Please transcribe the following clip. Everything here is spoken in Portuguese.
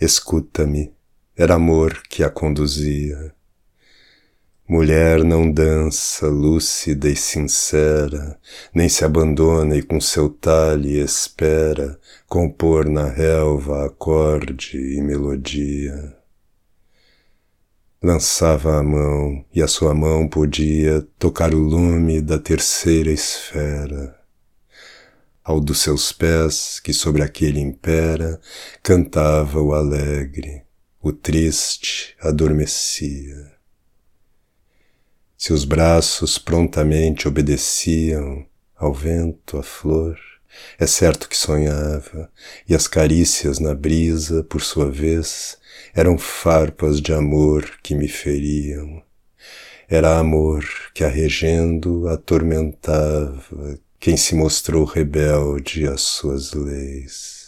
escuta-me, era amor que a conduzia. Mulher não dança lúcida e sincera, nem se abandona e com seu talhe espera compor na relva acorde e melodia. Lançava a mão e a sua mão podia tocar o lume da terceira esfera. Ao dos seus pés, que sobre aquele impera, cantava o alegre, o triste adormecia. Seus braços prontamente obedeciam ao vento, à flor. É certo que sonhava, e as carícias na brisa, por sua vez, eram farpas de amor que me feriam. Era amor que arregendo atormentava quem se mostrou rebelde às suas leis.